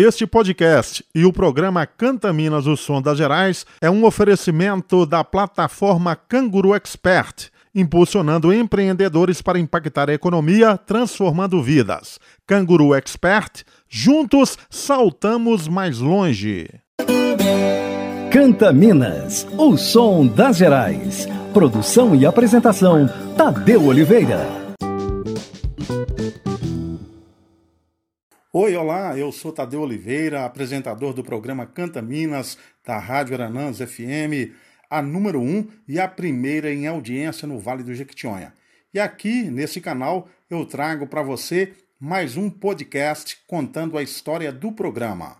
Este podcast e o programa Canta Minas, o Som das Gerais é um oferecimento da plataforma Canguru Expert, impulsionando empreendedores para impactar a economia, transformando vidas. Canguru Expert, juntos saltamos mais longe. Canta Minas, o som das Gerais. Produção e apresentação, Tadeu Oliveira. Oi, olá, eu sou Tadeu Oliveira, apresentador do programa Canta Minas, da Rádio Aranãs FM, a número 1 e a primeira em audiência no Vale do Jequitinhonha. E aqui, nesse canal, eu trago para você mais um podcast contando a história do programa.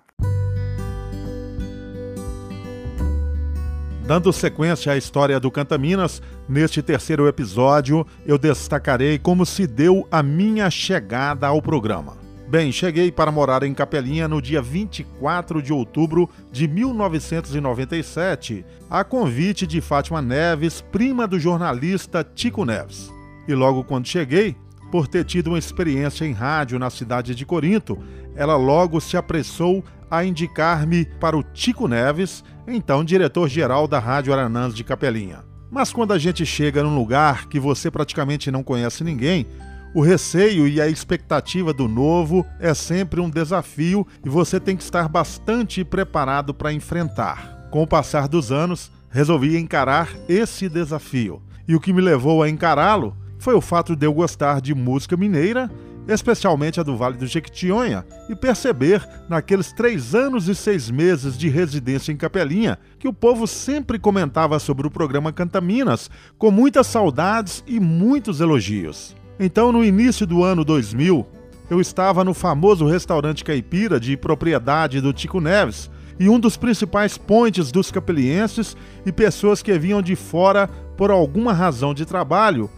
Dando sequência à história do Canta Minas, neste terceiro episódio eu destacarei como se deu a minha chegada ao programa. Bem, cheguei para morar em Capelinha no dia 24 de outubro de 1997, a convite de Fátima Neves, prima do jornalista Tico Neves. E logo quando cheguei, por ter tido uma experiência em rádio na cidade de Corinto, ela logo se apressou a indicar-me para o Tico Neves, então diretor-geral da Rádio Aranãs de Capelinha. Mas quando a gente chega num lugar que você praticamente não conhece ninguém, o receio e a expectativa do novo é sempre um desafio e você tem que estar bastante preparado para enfrentar. Com o passar dos anos, resolvi encarar esse desafio. E o que me levou a encará-lo foi o fato de eu gostar de música mineira, especialmente a do Vale do Jequitinhonha, e perceber, naqueles três anos e seis meses de residência em Capelinha, que o povo sempre comentava sobre o programa Canta Minas, com muitas saudades e muitos elogios. Então, no início do ano 2000, eu estava no famoso restaurante caipira de propriedade do Tico Neves e um dos principais pontes dos capelienses e pessoas que vinham de fora por alguma razão de trabalho.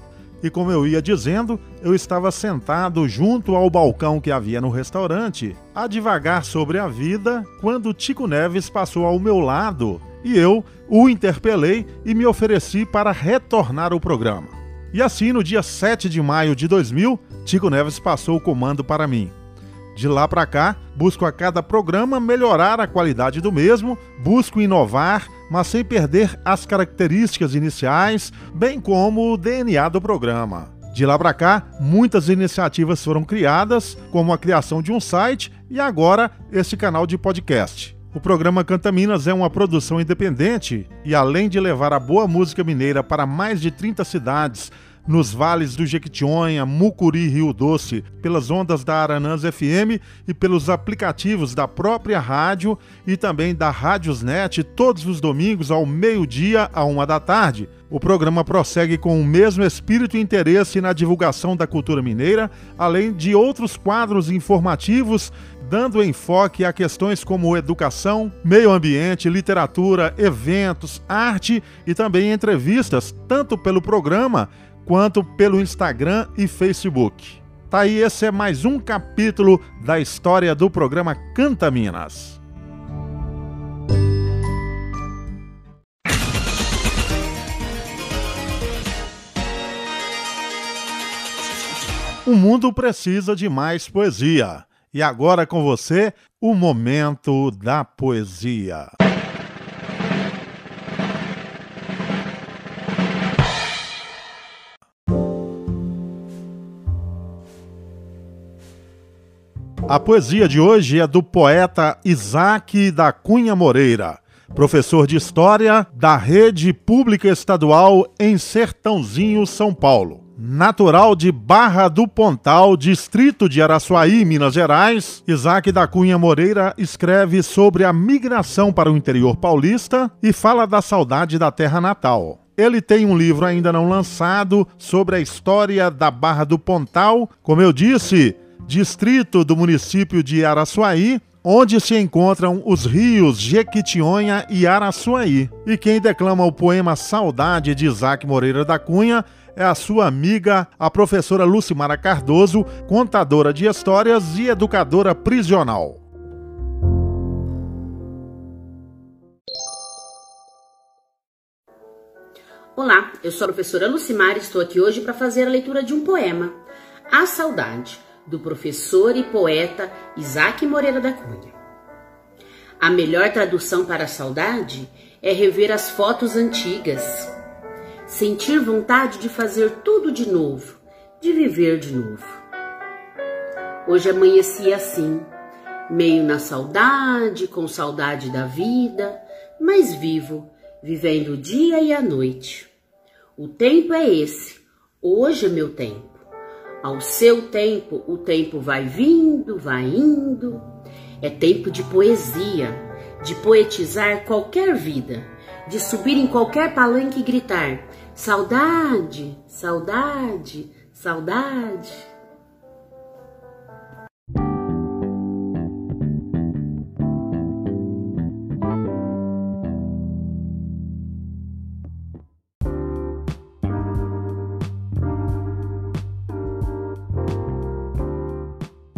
E como eu ia dizendo, eu estava sentado junto ao balcão que havia no restaurante, a divagar sobre a vida, quando Tico Neves passou ao meu lado e eu o interpelei e me ofereci para retornar ao programa. E assim, no dia 7 de maio de 2000, Tico Neves passou o comando para mim. De lá para cá, busco a cada programa melhorar a qualidade do mesmo, busco inovar, mas sem perder as características iniciais, bem como o DNA do programa. De lá para cá, muitas iniciativas foram criadas, como a criação de um site e agora esse canal de podcast. O programa Canta Minas é uma produção independente e, além de levar a boa música mineira para mais de 30 cidades nos vales do Jequitinhonha, Mucuri Rio Doce, pelas ondas da Aranãs FM e pelos aplicativos da própria rádio e também da Rádiosnet todos os domingos ao meio-dia a uma da tarde. O programa prossegue com o mesmo espírito e interesse na divulgação da cultura mineira, além de outros quadros informativos dando enfoque a questões como educação, meio ambiente, literatura, eventos, arte e também entrevistas, tanto pelo programa quanto pelo Instagram e Facebook. Tá aí, esse é mais um capítulo da história do programa Canta Minas. O mundo precisa de mais poesia. E agora com você, o momento da poesia. A poesia de hoje é do poeta Isaac da Cunha Moreira, professor de História da Rede Pública Estadual em Sertãozinho, São Paulo. Natural de Barra do Pontal, distrito de Araçuaí, Minas Gerais, Isaac da Cunha Moreira escreve sobre a migração para o interior paulista e fala da saudade da terra natal. Ele tem um livro ainda não lançado sobre a história da Barra do Pontal, como eu disse, distrito do município de Araçuaí, onde se encontram os rios Jequitinhonha e Araçuaí. E quem declama o poema Saudade de Isaac Moreira da Cunha é a sua amiga, a professora Lucimara Cardoso, contadora de histórias e educadora prisional. Olá, eu sou a professora Lucimara e estou aqui hoje para fazer a leitura de um poema, A Saudade, do professor e poeta Isaac Moreira da Cunha. A melhor tradução para a saudade é rever as fotos antigas, sentir vontade de fazer tudo de novo, de viver de novo. Hoje amanheci assim, meio na saudade, com saudade da vida, mas vivo, vivendo o dia e a noite. O tempo é esse, hoje é meu tempo. Ao seu tempo, o tempo vai vindo, vai indo. É tempo de poesia, de poetizar qualquer vida, de subir em qualquer palanque e gritar: saudade, saudade, saudade.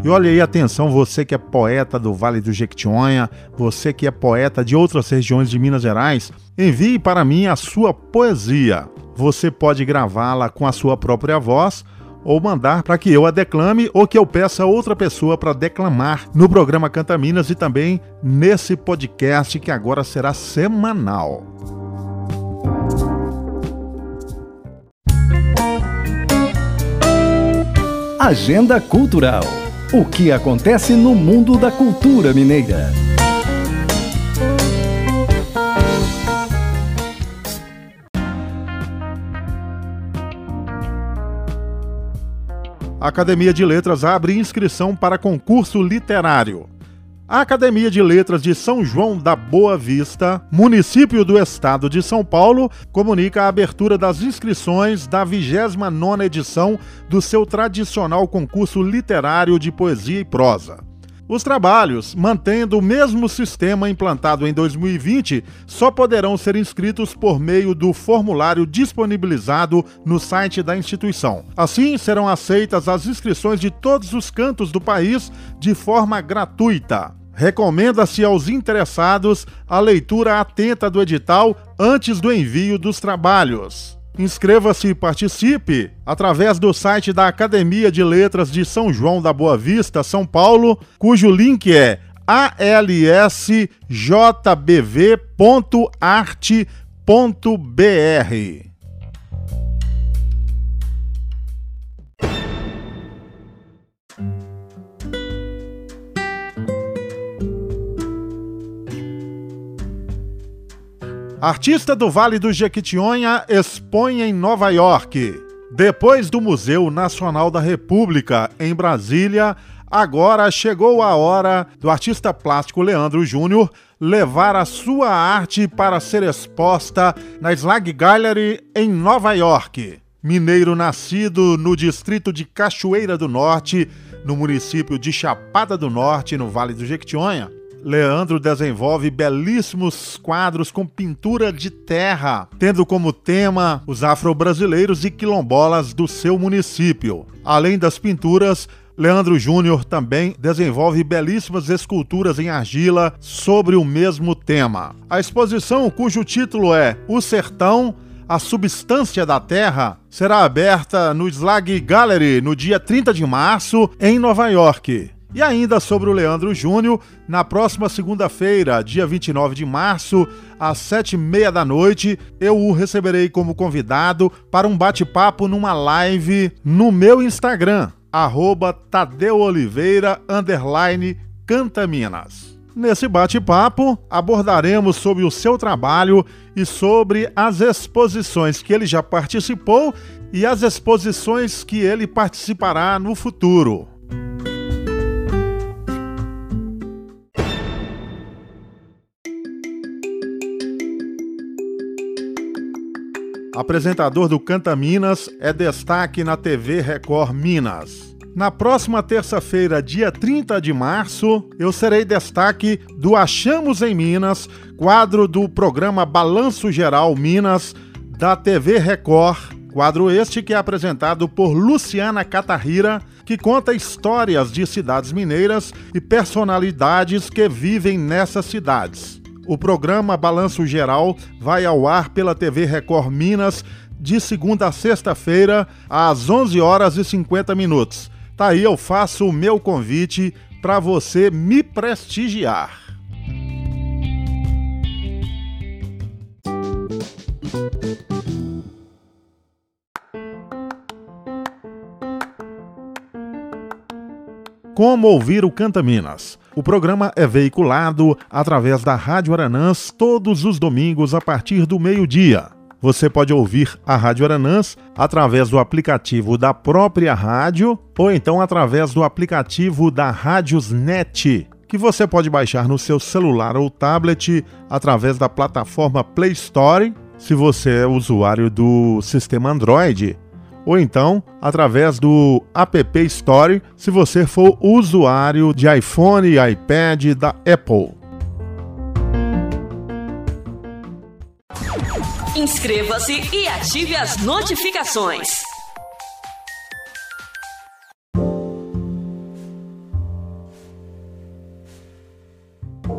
E olha aí, atenção, você que é poeta do Vale do Jequitinhonha, você que é poeta de outras regiões de Minas Gerais, envie para mim a sua poesia. Você pode gravá-la com a sua própria voz ou mandar para que eu a declame ou que eu peça outra pessoa para declamar no programa Canta Minas e também nesse podcast que agora será semanal. Agenda Cultural o que acontece no mundo da cultura mineira? A Academia de Letras abre inscrição para concurso literário. A Academia de Letras de São João da Boa Vista, município do estado de São Paulo, comunica a abertura das inscrições da 29ª edição do seu tradicional concurso literário de poesia e prosa. Os trabalhos, mantendo o mesmo sistema implantado em 2020, só poderão ser inscritos por meio do formulário disponibilizado no site da instituição. Assim, serão aceitas as inscrições de todos os cantos do país de forma gratuita. Recomenda-se aos interessados a leitura atenta do edital antes do envio dos trabalhos. Inscreva-se e participe através do site da Academia de Letras de São João da Boa Vista, São Paulo, cujo link é alsjbv.arte.br. Artista do Vale do Jequitinhonha expõe em Nova York. Depois do Museu Nacional da República, em Brasília, agora chegou a hora do artista plástico Leandro Júnior levar a sua arte para ser exposta na Slag Gallery em Nova York. Mineiro nascido no distrito de Cachoeira do Norte, no município de Chapada do Norte, no Vale do Jequitinhonha, Leandro desenvolve belíssimos quadros com pintura de terra, tendo como tema os afro-brasileiros e quilombolas do seu município. Além das pinturas, Leandro Júnior também desenvolve belíssimas esculturas em argila sobre o mesmo tema. A exposição, cujo título é O Sertão, a substância da Terra, será aberta no Slag Gallery no dia 30 de março, em Nova York. E ainda sobre o Leandro Júnior, na próxima segunda-feira, dia 29 de março, às sete e meia da noite, eu o receberei como convidado para um bate-papo numa live no meu Instagram, arroba Cantaminas. Nesse bate-papo, abordaremos sobre o seu trabalho e sobre as exposições que ele já participou e as exposições que ele participará no futuro. Apresentador do Canta Minas é destaque na TV Record Minas. Na próxima terça-feira, dia 30 de março, eu serei destaque do Achamos em Minas, quadro do programa Balanço Geral Minas da TV Record. Quadro este que é apresentado por Luciana Catarrira, que conta histórias de cidades mineiras e personalidades que vivem nessas cidades. O programa Balanço Geral vai ao ar pela TV Record Minas de segunda a sexta-feira às 11 horas e 50 minutos. Tá aí eu faço o meu convite para você me prestigiar. Como ouvir o Canta Minas? O programa é veiculado através da Rádio Aranãs todos os domingos a partir do meio-dia. Você pode ouvir a Rádio Aranãs através do aplicativo da própria rádio ou então através do aplicativo da Rádiosnet, que você pode baixar no seu celular ou tablet através da plataforma Play Store, se você é usuário do sistema Android ou então através do App Store se você for usuário de iPhone e iPad da Apple. Inscreva-se e ative as notificações.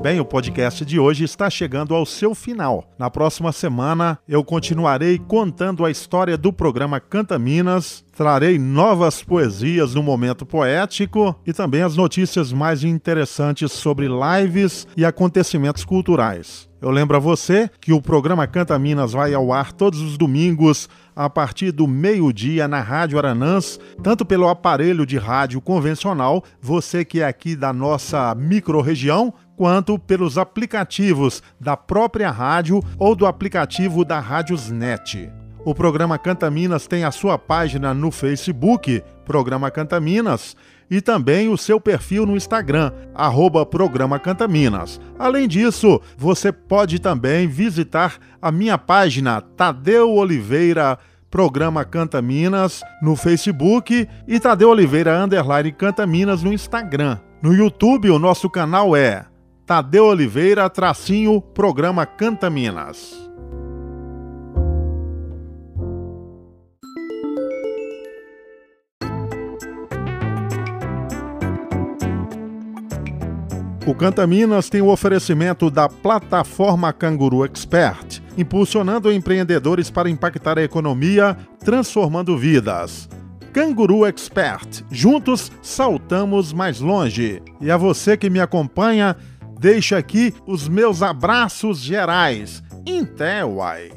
Bem, o podcast de hoje está chegando ao seu final. Na próxima semana eu continuarei contando a história do programa Canta Minas, trarei novas poesias no momento poético e também as notícias mais interessantes sobre lives e acontecimentos culturais. Eu lembro a você que o programa Canta Minas vai ao ar todos os domingos a partir do meio-dia na Rádio Aranãs, tanto pelo aparelho de rádio convencional, você que é aqui da nossa microrregião, quanto pelos aplicativos da própria rádio ou do aplicativo da Rádiosnet. O programa Canta Minas tem a sua página no Facebook, Programa Canta Minas, e também o seu perfil no Instagram, arroba Programa Canta Minas. Além disso, você pode também visitar a minha página Tadeu Oliveira Programa Canta Minas no Facebook e Tadeu Oliveira Underline Canta Minas no Instagram. No YouTube, o nosso canal é Tadeu Oliveira, tracinho, programa Canta Minas. O Canta Minas tem o oferecimento da plataforma Canguru Expert, impulsionando empreendedores para impactar a economia, transformando vidas. Canguru Expert, juntos saltamos mais longe. E a você que me acompanha, deixo aqui os meus abraços gerais. Intel, uai!